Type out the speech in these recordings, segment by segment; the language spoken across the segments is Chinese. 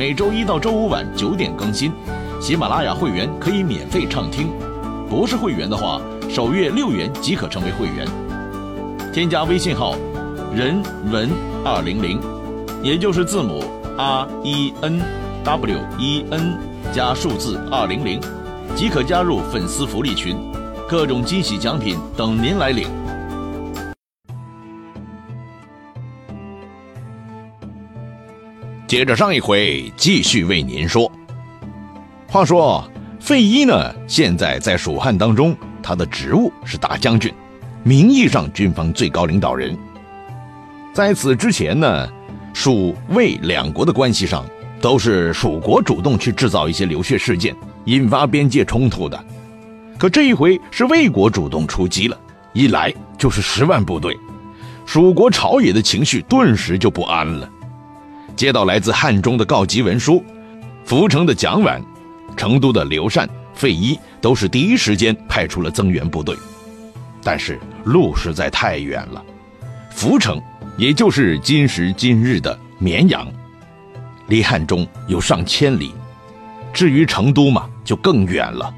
每周一到周五晚九点更新，喜马拉雅会员可以免费畅听，不是会员的话，首月六元即可成为会员。添加微信号“人文二零零”，也就是字母 R E N W E N 加数字二零零，即可加入粉丝福利群，各种惊喜奖品等您来领。接着上一回，继续为您说。话说费祎呢，现在在蜀汉当中，他的职务是大将军，名义上军方最高领导人。在此之前呢，蜀魏两国的关系上，都是蜀国主动去制造一些流血事件，引发边界冲突的。可这一回是魏国主动出击了，一来就是十万部队，蜀国朝野的情绪顿时就不安了。接到来自汉中的告急文书，涪城的蒋琬、成都的刘禅、费祎都是第一时间派出了增援部队，但是路实在太远了。涪城，也就是今时今日的绵阳，离汉中有上千里；至于成都嘛，就更远了。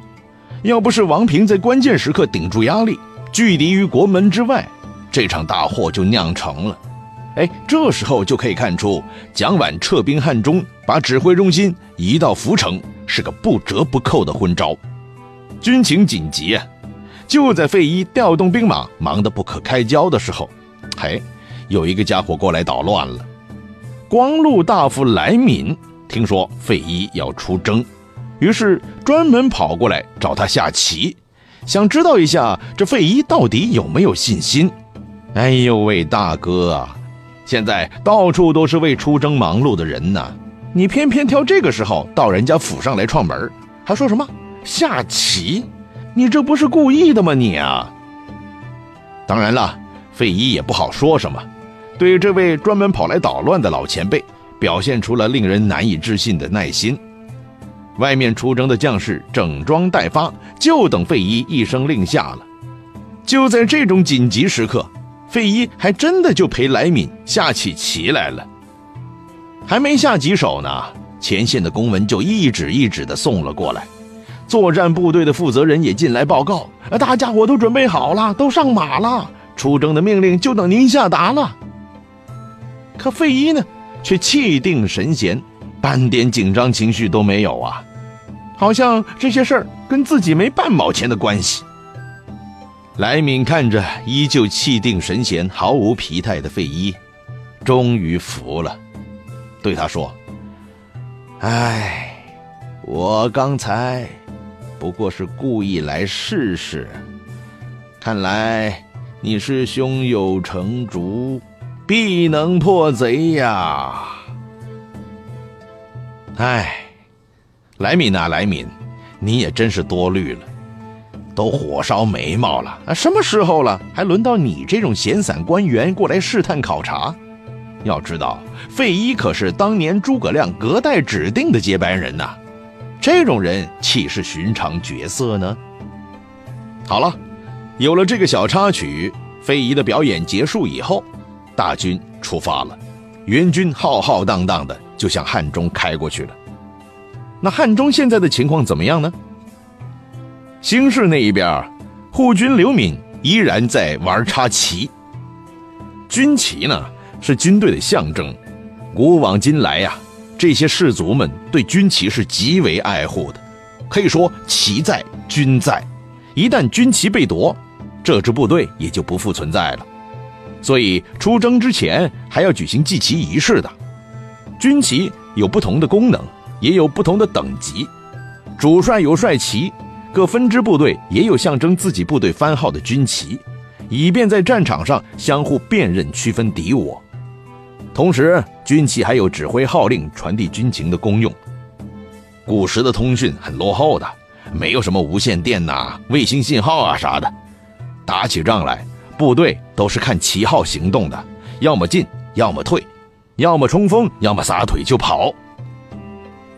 要不是王平在关键时刻顶住压力，拒敌于国门之外，这场大祸就酿成了。哎，这时候就可以看出，蒋琬撤兵汉中，把指挥中心移到涪城，是个不折不扣的昏招。军情紧急啊！就在费祎调动兵马忙得不可开交的时候，嘿，有一个家伙过来捣乱了。光禄大夫来敏听说费祎要出征，于是专门跑过来找他下棋，想知道一下这费祎到底有没有信心。哎呦喂，大哥啊！现在到处都是为出征忙碌的人呢，你偏偏挑这个时候到人家府上来串门，还说什么下棋？你这不是故意的吗？你啊！当然了，费祎也不好说什么，对这位专门跑来捣乱的老前辈，表现出了令人难以置信的耐心。外面出征的将士整装待发，就等费祎一声令下了。就在这种紧急时刻。费祎还真的就陪来敏下起棋来了，还没下几手呢，前线的公文就一纸一纸的送了过来，作战部队的负责人也进来报告，大家伙都准备好了，都上马了，出征的命令就等您下达了。可费祎呢，却气定神闲，半点紧张情绪都没有啊，好像这些事儿跟自己没半毛钱的关系。莱敏看着依旧气定神闲、毫无疲态的费祎，终于服了，对他说：“哎，我刚才不过是故意来试试，看来你是胸有成竹，必能破贼呀！哎，莱敏啊，莱敏，你也真是多虑了。”都火烧眉毛了啊！什么时候了，还轮到你这种闲散官员过来试探考察？要知道，费祎可是当年诸葛亮隔代指定的接班人呐，这种人岂是寻常角色呢？好了，有了这个小插曲，费祎的表演结束以后，大军出发了，援军浩浩荡荡的就向汉中开过去了。那汉中现在的情况怎么样呢？兴市那一边，护军刘敏依然在玩插旗。军旗呢是军队的象征，古往今来呀，这些士卒们对军旗是极为爱护的。可以说，旗在军在，一旦军旗被夺，这支部队也就不复存在了。所以出征之前还要举行祭旗仪式的。军旗有不同的功能，也有不同的等级，主帅有帅旗。各分支部队也有象征自己部队番号的军旗，以便在战场上相互辨认、区分敌我。同时，军旗还有指挥号令、传递军情的功用，古时的通讯很落后的，没有什么无线电呐、卫星信号啊啥的。打起仗来，部队都是看旗号行动的，要么进，要么退，要么冲锋，要么撒腿就跑。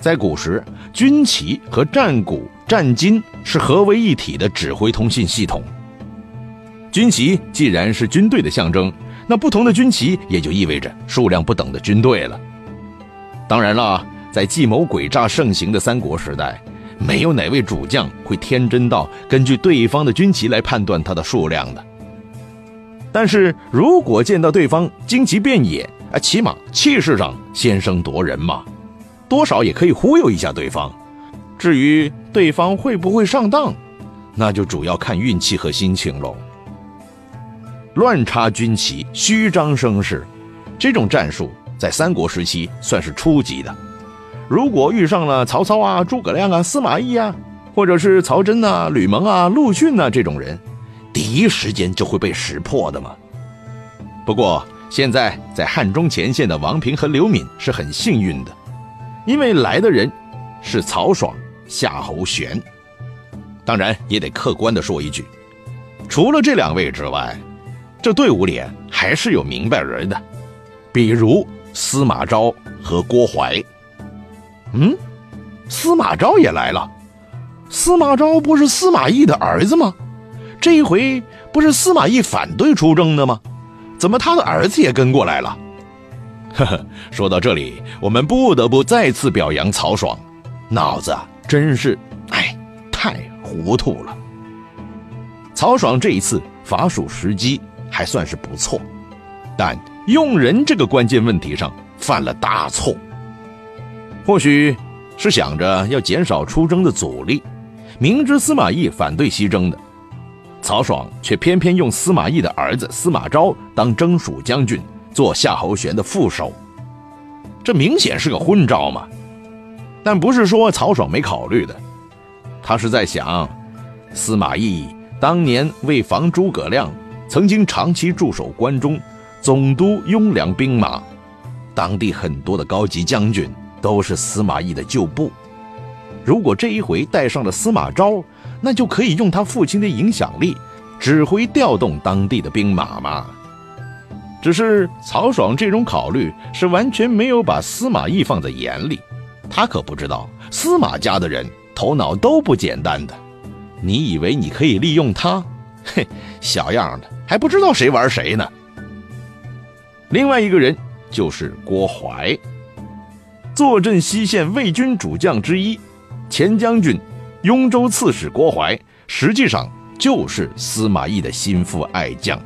在古时，军旗和战鼓、战金是合为一体的指挥通信系统。军旗既然是军队的象征，那不同的军旗也就意味着数量不等的军队了。当然了，在计谋诡诈盛行的三国时代，没有哪位主将会天真到根据对方的军旗来判断它的数量的。但是如果见到对方旌旗遍野，啊，起码气势上先声夺人嘛，多少也可以忽悠一下对方。至于对方会不会上当，那就主要看运气和心情喽。乱插军旗、虚张声势，这种战术在三国时期算是初级的。如果遇上了曹操啊、诸葛亮啊、司马懿啊，或者是曹真呐、吕蒙啊、陆逊呐这种人，第一时间就会被识破的嘛。不过现在在汉中前线的王平和刘敏是很幸运的，因为来的人是曹爽、夏侯玄。当然也得客观的说一句，除了这两位之外。这队伍里还是有明白人的，比如司马昭和郭淮。嗯，司马昭也来了。司马昭不是司马懿的儿子吗？这一回不是司马懿反对出征的吗？怎么他的儿子也跟过来了？呵呵，说到这里，我们不得不再次表扬曹爽，脑子真是哎太糊涂了。曹爽这一次伐蜀时机。还算是不错，但用人这个关键问题上犯了大错。或许是想着要减少出征的阻力，明知司马懿反对西征的，曹爽却偏偏用司马懿的儿子司马昭当征蜀将军，做夏侯玄的副手，这明显是个昏招嘛。但不是说曹爽没考虑的，他是在想，司马懿当年为防诸葛亮。曾经长期驻守关中，总督雍凉兵马，当地很多的高级将军都是司马懿的旧部。如果这一回带上了司马昭，那就可以用他父亲的影响力，指挥调动当地的兵马嘛。只是曹爽这种考虑是完全没有把司马懿放在眼里，他可不知道司马家的人头脑都不简单的。你以为你可以利用他？嘿，小样的！还不知道谁玩谁呢。另外一个人就是郭淮，坐镇西线魏军主将之一，前将军、雍州刺史郭淮，实际上就是司马懿的心腹爱将。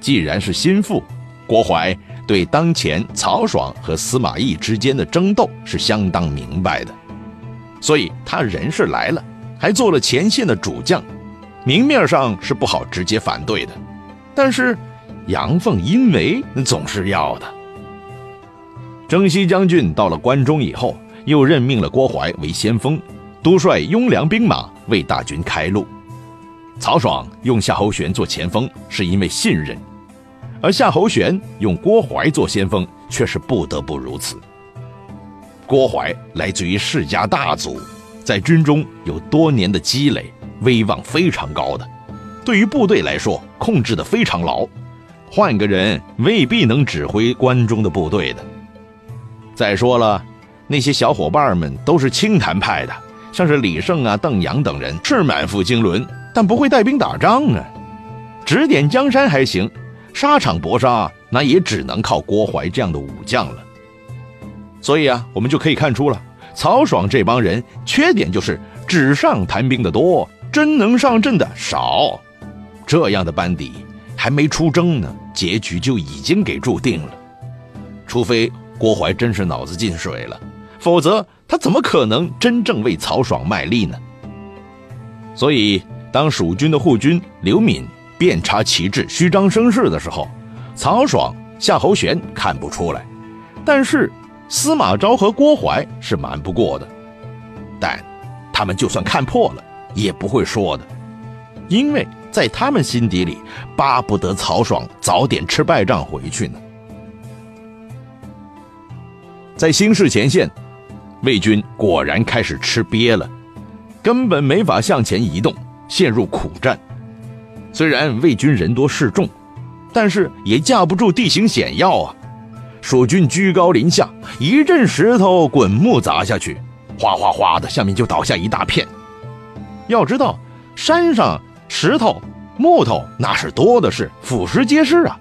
既然是心腹，郭淮对当前曹爽和司马懿之间的争斗是相当明白的，所以他人是来了，还做了前线的主将。明面上是不好直接反对的，但是阳奉阴违总是要的。征西将军到了关中以后，又任命了郭淮为先锋，督率雍凉兵马为大军开路。曹爽用夏侯玄做前锋，是因为信任；而夏侯玄用郭淮做先锋，却是不得不如此。郭淮来自于世家大族，在军中有多年的积累。威望非常高的，对于部队来说控制的非常牢，换个人未必能指挥关中的部队的。再说了，那些小伙伴们都是清谈派的，像是李胜啊、邓阳等人是满腹经纶，但不会带兵打仗啊。指点江山还行，沙场搏杀那也只能靠郭淮这样的武将了。所以啊，我们就可以看出了，曹爽这帮人缺点就是纸上谈兵的多。真能上阵的少，这样的班底还没出征呢，结局就已经给注定了。除非郭淮真是脑子进水了，否则他怎么可能真正为曹爽卖力呢？所以，当蜀军的护军刘敏遍插旗帜、虚张声势的时候，曹爽、夏侯玄看不出来，但是司马昭和郭淮是瞒不过的。但他们就算看破了。也不会说的，因为在他们心底里，巴不得曹爽早点吃败仗回去呢。在新市前线，魏军果然开始吃瘪了，根本没法向前移动，陷入苦战。虽然魏军人多势众，但是也架不住地形险要啊！蜀军居高临下，一阵石头滚木砸下去，哗哗哗的，下面就倒下一大片。要知道，山上石头、木头那是多的是，腐蚀皆是啊！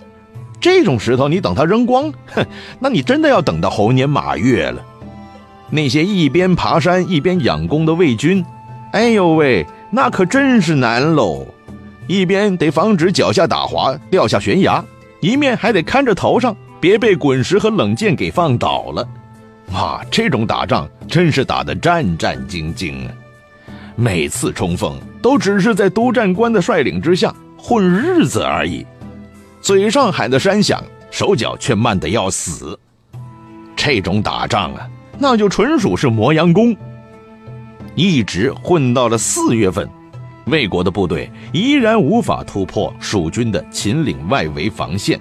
这种石头你等它扔光，哼，那你真的要等到猴年马月了。那些一边爬山一边养功的魏军，哎呦喂，那可真是难喽！一边得防止脚下打滑掉下悬崖，一面还得看着头上别被滚石和冷箭给放倒了。哇，这种打仗真是打得战战兢兢啊！每次冲锋都只是在督战官的率领之下混日子而已，嘴上喊得山响，手脚却慢得要死。这种打仗啊，那就纯属是磨洋工。一直混到了四月份。魏国的部队依然无法突破蜀军的秦岭外围防线，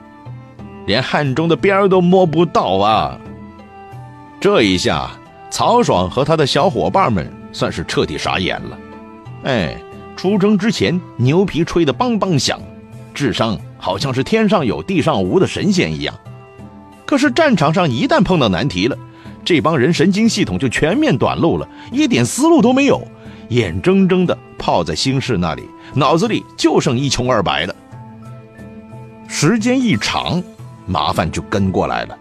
连汉中的边儿都摸不到啊！这一下，曹爽和他的小伙伴们算是彻底傻眼了。哎，出征之前牛皮吹得梆梆响，智商好像是天上有地上无的神仙一样。可是战场上一旦碰到难题了，这帮人神经系统就全面短路了，一点思路都没有。眼睁睁的泡在心事那里，脑子里就剩一穷二白了。时间一长，麻烦就跟过来了。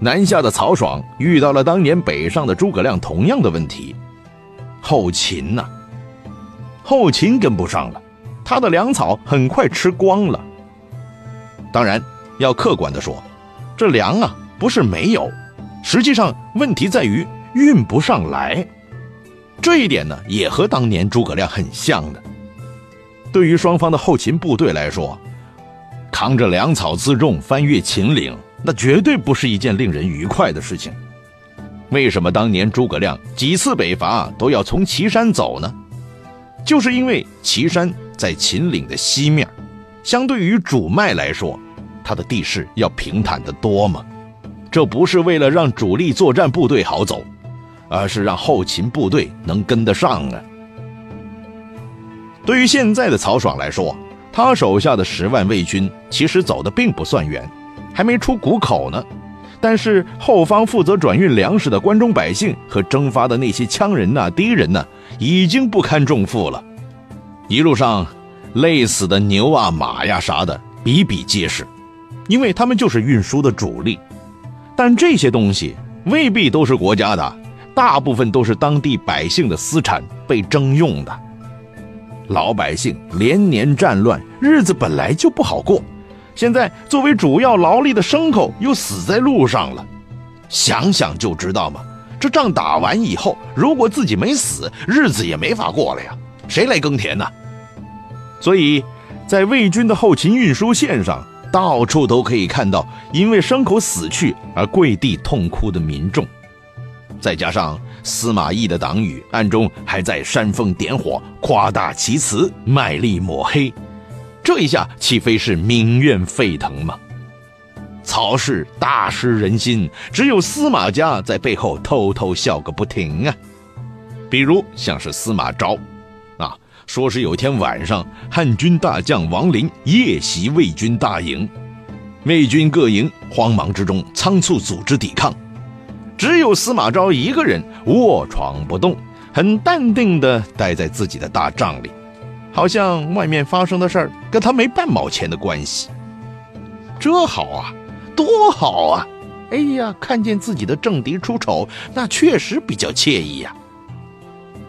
南下的曹爽遇到了当年北上的诸葛亮同样的问题，后勤呐，后勤跟不上了，他的粮草很快吃光了。当然，要客观的说，这粮啊不是没有，实际上问题在于运不上来。这一点呢，也和当年诸葛亮很像的。对于双方的后勤部队来说，扛着粮草辎重翻越秦岭，那绝对不是一件令人愉快的事情。为什么当年诸葛亮几次北伐都要从岐山走呢？就是因为岐山在秦岭的西面，相对于主脉来说，它的地势要平坦得多嘛。这不是为了让主力作战部队好走。而是让后勤部队能跟得上啊！对于现在的曹爽来说，他手下的十万魏军其实走的并不算远，还没出谷口呢。但是后方负责转运粮食的关中百姓和征发的那些羌人呐、敌人呐，已经不堪重负了。一路上累死的牛啊、马呀啥的比比皆是，因为他们就是运输的主力。但这些东西未必都是国家的。大部分都是当地百姓的私产，被征用的。老百姓连年战乱，日子本来就不好过，现在作为主要劳力的牲口又死在路上了，想想就知道嘛。这仗打完以后，如果自己没死，日子也没法过了呀，谁来耕田呢？所以，在魏军的后勤运输线上，到处都可以看到因为牲口死去而跪地痛哭的民众。再加上司马懿的党羽暗中还在煽风点火、夸大其词、卖力抹黑，这一下岂非是民怨沸腾吗？曹氏大失人心，只有司马家在背后偷偷笑个不停啊！比如像是司马昭，啊，说是有天晚上汉军大将王林夜袭魏军大营，魏军各营慌忙之中仓促组织抵抗。只有司马昭一个人卧床不动，很淡定地待在自己的大帐里，好像外面发生的事儿跟他没半毛钱的关系。这好啊，多好啊！哎呀，看见自己的政敌出丑，那确实比较惬意呀。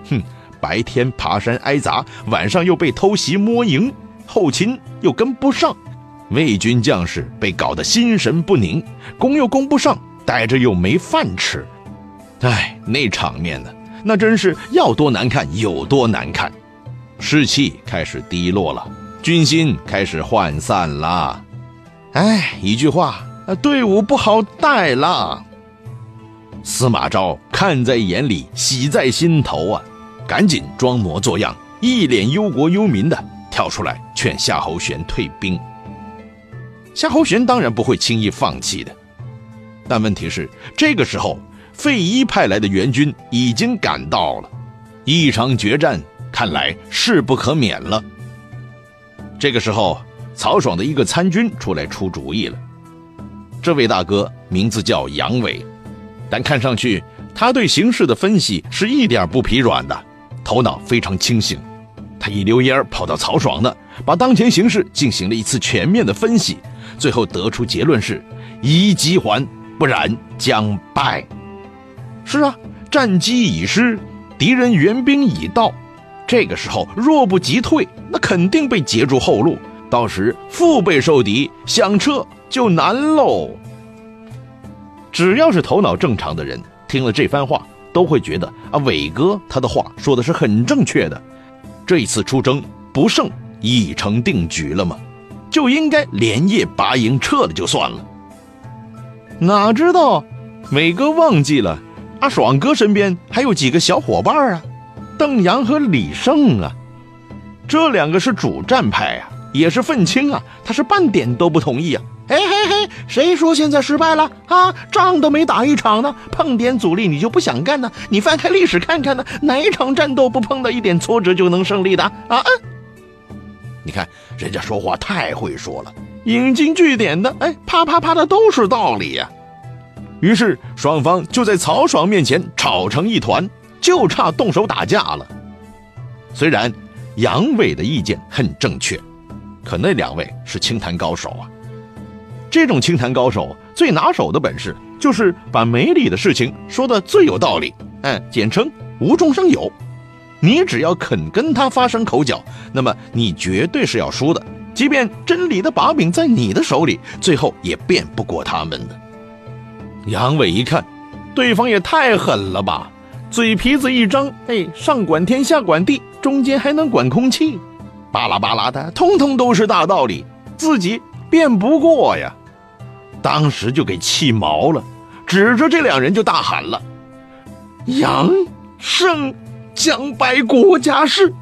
哼，白天爬山挨砸，晚上又被偷袭摸营，后勤又跟不上，魏军将士被搞得心神不宁，攻又攻不上。待着又没饭吃，哎，那场面呢？那真是要多难看有多难看，士气开始低落了，军心开始涣散了。哎，一句话，队伍不好带了。司马昭看在眼里，喜在心头啊，赶紧装模作样，一脸忧国忧民的跳出来劝夏侯玄退兵。夏侯玄当然不会轻易放弃的。但问题是，这个时候费祎派来的援军已经赶到了，一场决战看来势不可免了。这个时候，曹爽的一个参军出来出主意了。这位大哥名字叫杨伟，但看上去他对形势的分析是一点不疲软的，头脑非常清醒。他一溜烟跑到曹爽那，把当前形势进行了一次全面的分析，最后得出结论是：一急还，不然将败。是啊，战机已失，敌人援兵已到，这个时候若不急退，那肯定被截住后路，到时腹背受敌，想撤就难喽。只要是头脑正常的人，听了这番话，都会觉得啊，伟哥他的话说的是很正确的。这一次出征不胜已成定局了吗？就应该连夜拔营撤了就算了。哪知道，伟哥忘记了，阿爽哥身边还有几个小伙伴啊，邓阳和李胜啊，这两个是主战派啊，也是愤青啊，他是半点都不同意啊。嘿嘿嘿，谁说现在失败了啊？仗都没打一场呢，碰点阻力你就不想干呢？你翻开历史看看呢，哪一场战斗不碰到一点挫折就能胜利的啊？你看人家说话太会说了，引经据典的，哎，啪啪啪的都是道理呀。于是双方就在曹爽面前吵成一团，就差动手打架了。虽然杨伟的意见很正确，可那两位是清谈高手啊。这种清谈高手最拿手的本事，就是把没理的事情说的最有道理，哎，简称无中生有。你只要肯跟他发生口角，那么你绝对是要输的。即便真理的把柄在你的手里，最后也辩不过他们的。杨伟一看，对方也太狠了吧，嘴皮子一张，哎，上管天下管地，中间还能管空气，巴拉巴拉的，通通都是大道理，自己辩不过呀。当时就给气毛了，指着这两人就大喊了：“杨胜将败国家事，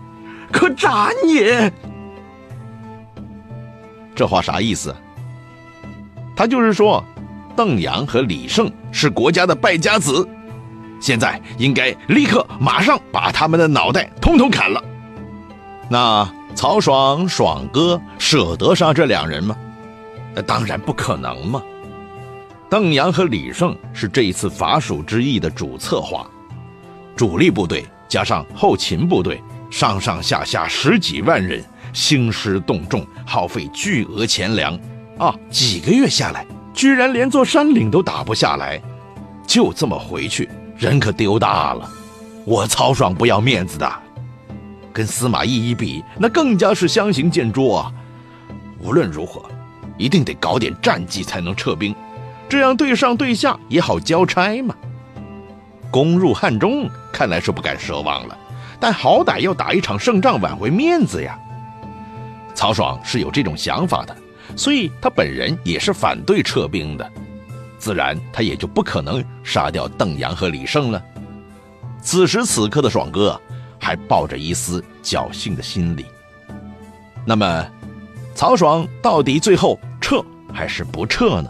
可斩也！”这话啥意思？他就是说，邓阳和李胜是国家的败家子，现在应该立刻马上把他们的脑袋通通砍了。那曹爽爽哥舍得杀这两人吗？那当然不可能嘛。邓阳和李胜是这一次伐蜀之役的主策划，主力部队加上后勤部队，上上下下十几万人，兴师动众，耗费巨额钱粮，啊，几个月下来，居然连座山岭都打不下来，就这么回去，人可丢大了。我曹爽不要面子的，跟司马懿一比，那更加是相形见拙啊。无论如何，一定得搞点战绩才能撤兵。这样对上对下也好交差嘛。攻入汉中看来是不敢奢望了，但好歹要打一场胜仗挽回面子呀。曹爽是有这种想法的，所以他本人也是反对撤兵的，自然他也就不可能杀掉邓阳和李胜了。此时此刻的爽哥还抱着一丝侥幸的心理。那么，曹爽到底最后撤还是不撤呢？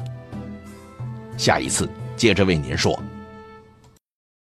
下一次接着为您说。